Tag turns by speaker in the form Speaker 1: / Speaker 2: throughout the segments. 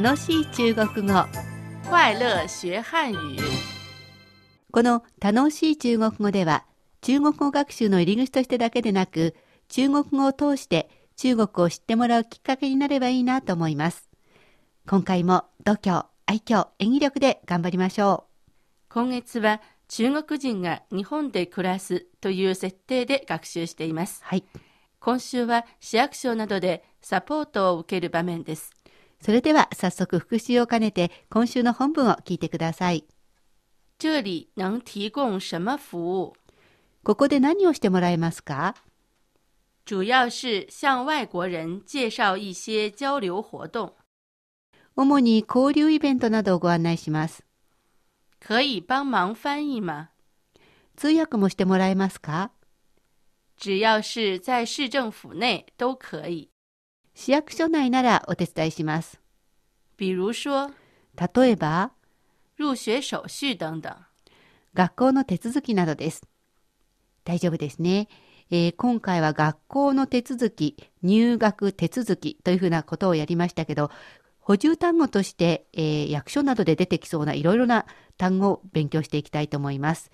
Speaker 1: 楽しい中国語
Speaker 2: 快乐学汉语。
Speaker 1: この楽しい中国語では中国語学習の入り口としてだけでなく中国語を通して中国を知ってもらうきっかけになればいいなと思います今回も度胸愛嬌演技力で頑張りましょ
Speaker 2: 今月は中国人が日本で暮らすという設定で学習しています
Speaker 1: う。はい
Speaker 2: 今週は市役所などでサポートを受ける場面です。
Speaker 1: それでは早速復習を兼ねて今週の本文を聞いてください
Speaker 2: 这里能提供什么服务？
Speaker 1: ここで何をしてもらえますか？
Speaker 2: 主要是向外国人介绍一些交流活动，
Speaker 1: 主に交流イベントなどをご案内します
Speaker 2: 可以帮忙翻译吗？
Speaker 1: 通訳もしてもらえますか？
Speaker 2: 只要是在市政府内都可以。
Speaker 1: 市役所内ならお手伝いします
Speaker 2: 比如说
Speaker 1: 例えば
Speaker 2: 入学手续等等。
Speaker 1: 学校の手続きなどです。大丈夫ですね。えー今回は学校の手続き、入学手続きというふうなことをやりましたけど、補充単語として、えー役所などで出てきそうないろいろな単語を勉強していきたいと思います。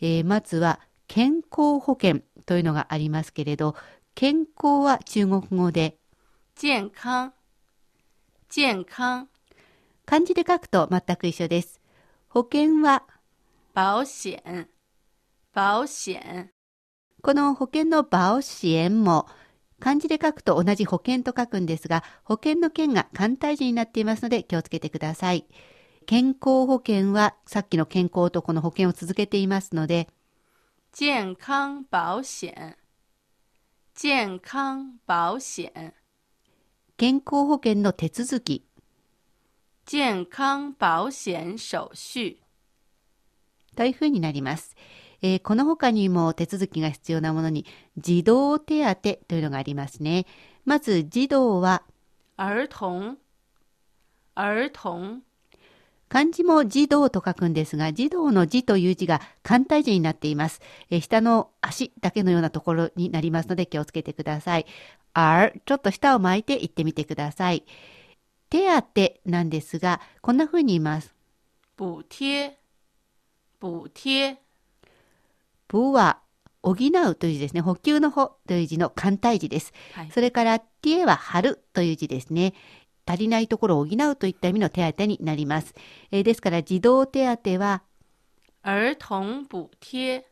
Speaker 1: えーまずは健康保険というのがありますけれど、健康は中国語で
Speaker 2: 健康，健康，
Speaker 1: 漢字で書くと全く一緒です。保険は
Speaker 2: 保险，保险，
Speaker 1: この保険の保支援も漢字で書くと同じ保険と書くんですが、保険の件が簡体字になっていますので気をつけてください。健康保険はさっきの健康とこの保険を続けていますので、
Speaker 2: 健康保险，健康保险，
Speaker 1: 健康保険の手続き、
Speaker 2: 健康保険手续。
Speaker 1: というふうになります。えーこの他にも手続き。が必要なものに、児童手当というのがありますね。まず、児童は、
Speaker 2: 儿童，儿童，
Speaker 1: 漢字も児童と書くんですが、児童の字という字が簡体字になっています。えー下の足だけのようなところになりますので気をつけてください。r ちょっと下を巻いて言ってみてください。手当なんですが、こんな風に言います。
Speaker 2: 补贴，补贴，
Speaker 1: 補は補うという字ですね。補給の補という字の簡体字です。
Speaker 2: はい
Speaker 1: それから、手は貼るという字ですね。足りないところを補うといった意味の手当になります。えーですから、児童手当は、
Speaker 2: 儿童补贴，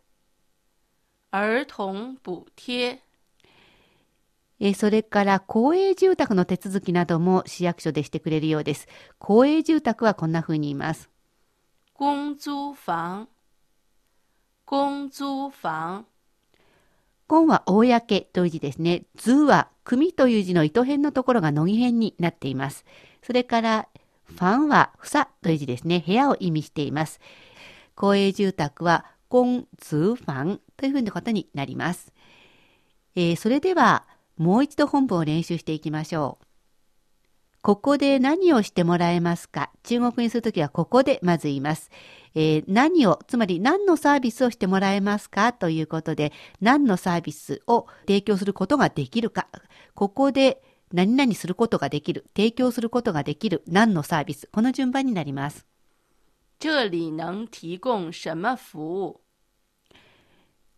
Speaker 2: 儿童补贴，
Speaker 1: えーそれから公営住宅の手続きなども市役所でしてくれるようです。公営住宅はこんな風に言います。
Speaker 2: 公租房，公租房，
Speaker 1: 公は公という字ですね。図は組という字の糸辺のところが乃木辺になっています。それからファンは房という字ですね。部屋を意味しています。公営住宅は公通ファンというふうなことになります。えーそれではもう一度本文を練習していきましょう。ここで何をしてもらえますか？中国にするときはここでまず言います。えー何を、つまり何のサービスをしてもらえますか？ということで、何のサービスを提供することができるか？ここで何々することができる、提供することができる、何のサービス？この順番になります。
Speaker 2: 这里能提供什么服务？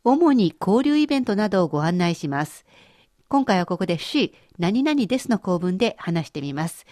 Speaker 1: 主に交流イベントなどをご案内します。今回はここでし何々ですの構文で話してみます。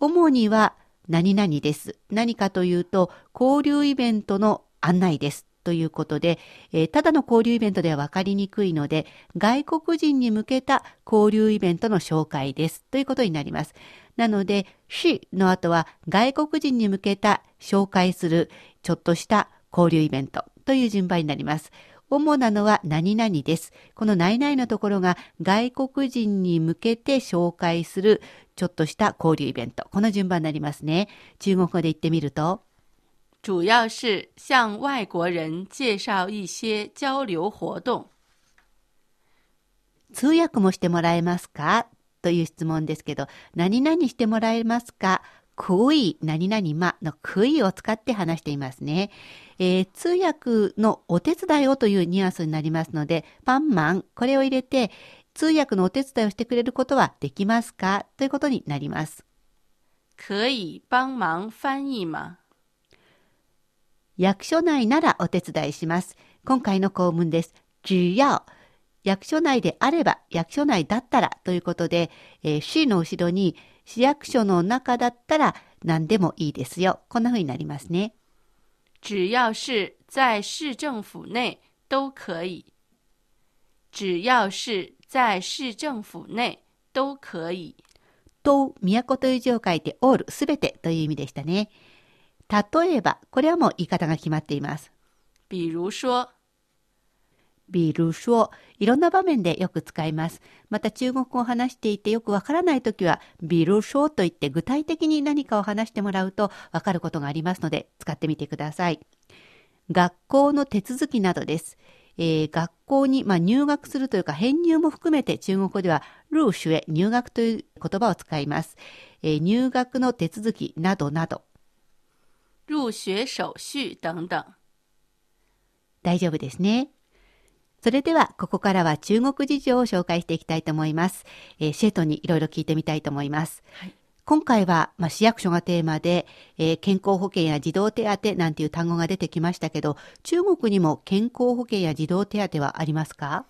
Speaker 1: 主には何々です。何かというと交流イベントの案内です。ということで、えーただの交流イベントでは分かりにくいので、外国人に向けた交流イベントの紹介です。ということになります。なので、she の後は外国人に向けた紹介するちょっとした交流イベントという順番になります。主なのは何々です。この何々のところが外国人に向けて紹介するちょっとした交流イベント。この順番になりますね。中国語で言ってみると、
Speaker 2: 主要是向外国人介绍一些交流活动。
Speaker 1: 通訳もしてもらえますか？という質問ですけど、何々してもらえますか？クイ、何々まのクイを使って話していますね。えー通訳のお手伝いをというニュアンスになりますので、パンマン、これを入れて、通訳のお手伝いをしてくれることはできますか？ということになります。
Speaker 2: 可以帮忙翻译吗？
Speaker 1: 役所内ならお手伝いします。今回の構文です。只要役所内であれば、役所内だったらということで、えー、C の後ろに市役所の中だったら何でもいいですよ。こんな風になりますね。
Speaker 2: 只要是在市政府内都可以。只要是在市政府内都可以。
Speaker 1: と、都という字を書いて、オール、すべてという意味でしたね。例えば、これはもう言い方が決まっています。
Speaker 2: 比如说、
Speaker 1: 比如说、いろんな場面でよく使います。また中国語を話していてよくわからないときは、比如说と言って具体的に何かを話してもらうとわかることがありますので、使ってみてください。学校の手続きなどです。えー、学校に、まあ、入学するというか編入も含めて中国語では入学入学という言葉を使います、えー、入学の手続きなどなど
Speaker 2: 入学手續等々
Speaker 1: 大丈夫ですねそれではここからは中国事情を紹介していきたいと思います、えー、シェートにいろいろ聞いてみたいと思います、
Speaker 2: はい。
Speaker 1: 今回は、まあ、市役所がテーマで、えー、健康保険や児童手当なんていう単語が出てきましたけど、中国にも健康保険や児童手当はありますか？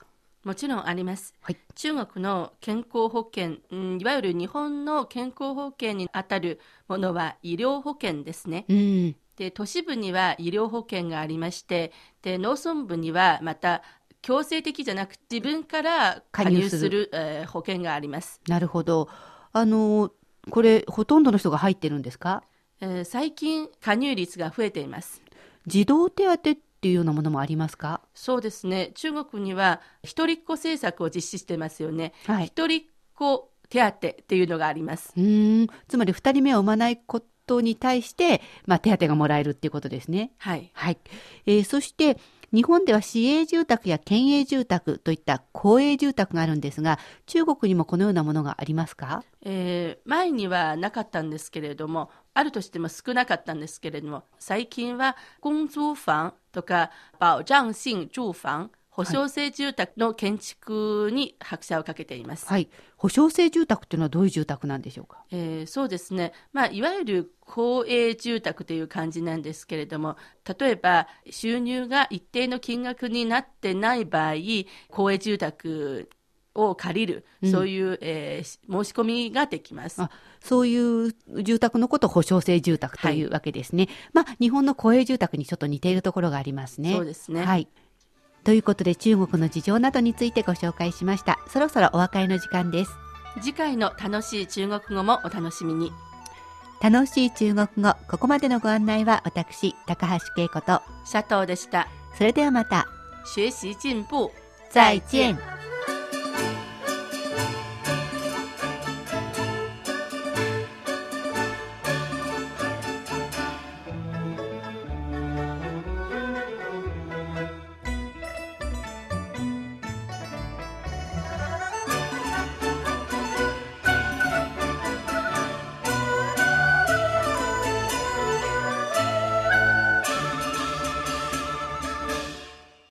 Speaker 2: もちろんあります。
Speaker 1: はい、
Speaker 2: 中国の健康保険、うん、いわゆる日本の健康保険にあたるものは医療保険ですね。
Speaker 1: うん、
Speaker 2: で都市部には医療保険がありましてで農村部にはまた強制的じゃなく自分から加入するえー、保険があります。
Speaker 1: なるほど。あのこれほとんどの人が入ってるんですか、
Speaker 2: えー、最近加入率が増えています。
Speaker 1: 児童手当っていうようなものもありますか？
Speaker 2: そうですね。中国には一人っ子政策を実施してますよね、
Speaker 1: はい、
Speaker 2: 一人っ子手当っていうのがあります。
Speaker 1: うん。つまり二人目を産まないことに対して、まあ、手当がもらえるっていうことですね。
Speaker 2: はい、
Speaker 1: はい。えー、そして日本では市営住宅や県営住宅といった公営住宅があるんですが、中国にもこのようなものがありますか、
Speaker 2: えー、前にはなかったんですけれども、あるとしても少なかったんですけれども、最近は公租房とか保障性住房、保証性住宅の建築に拍車をかけています。
Speaker 1: はい。保証性住宅というのはどういう住宅なんでしょうか？
Speaker 2: えー、そうですね。まあ、いわゆる公営住宅という感じなんですけれども、例えば収入が一定の金額になってない場合、公営住宅を借りる、うん、そういう、えー、申し込みができます。
Speaker 1: あそういう住宅のことを保証性住宅というわけですね。はい、まあ、日本の公営住宅にちょっと似ているところがありますね。
Speaker 2: そうですね。
Speaker 1: はい。ということで中国の事情などについてご紹介しました。そろそろお別れの時間です。
Speaker 2: 次回の楽しい中国語もお楽しみに。
Speaker 1: 楽しい中国語、ここまでのご案内は私、高橋恵子と
Speaker 2: 佐藤でした。
Speaker 1: それではまた。
Speaker 2: 学習進步。
Speaker 1: 再见。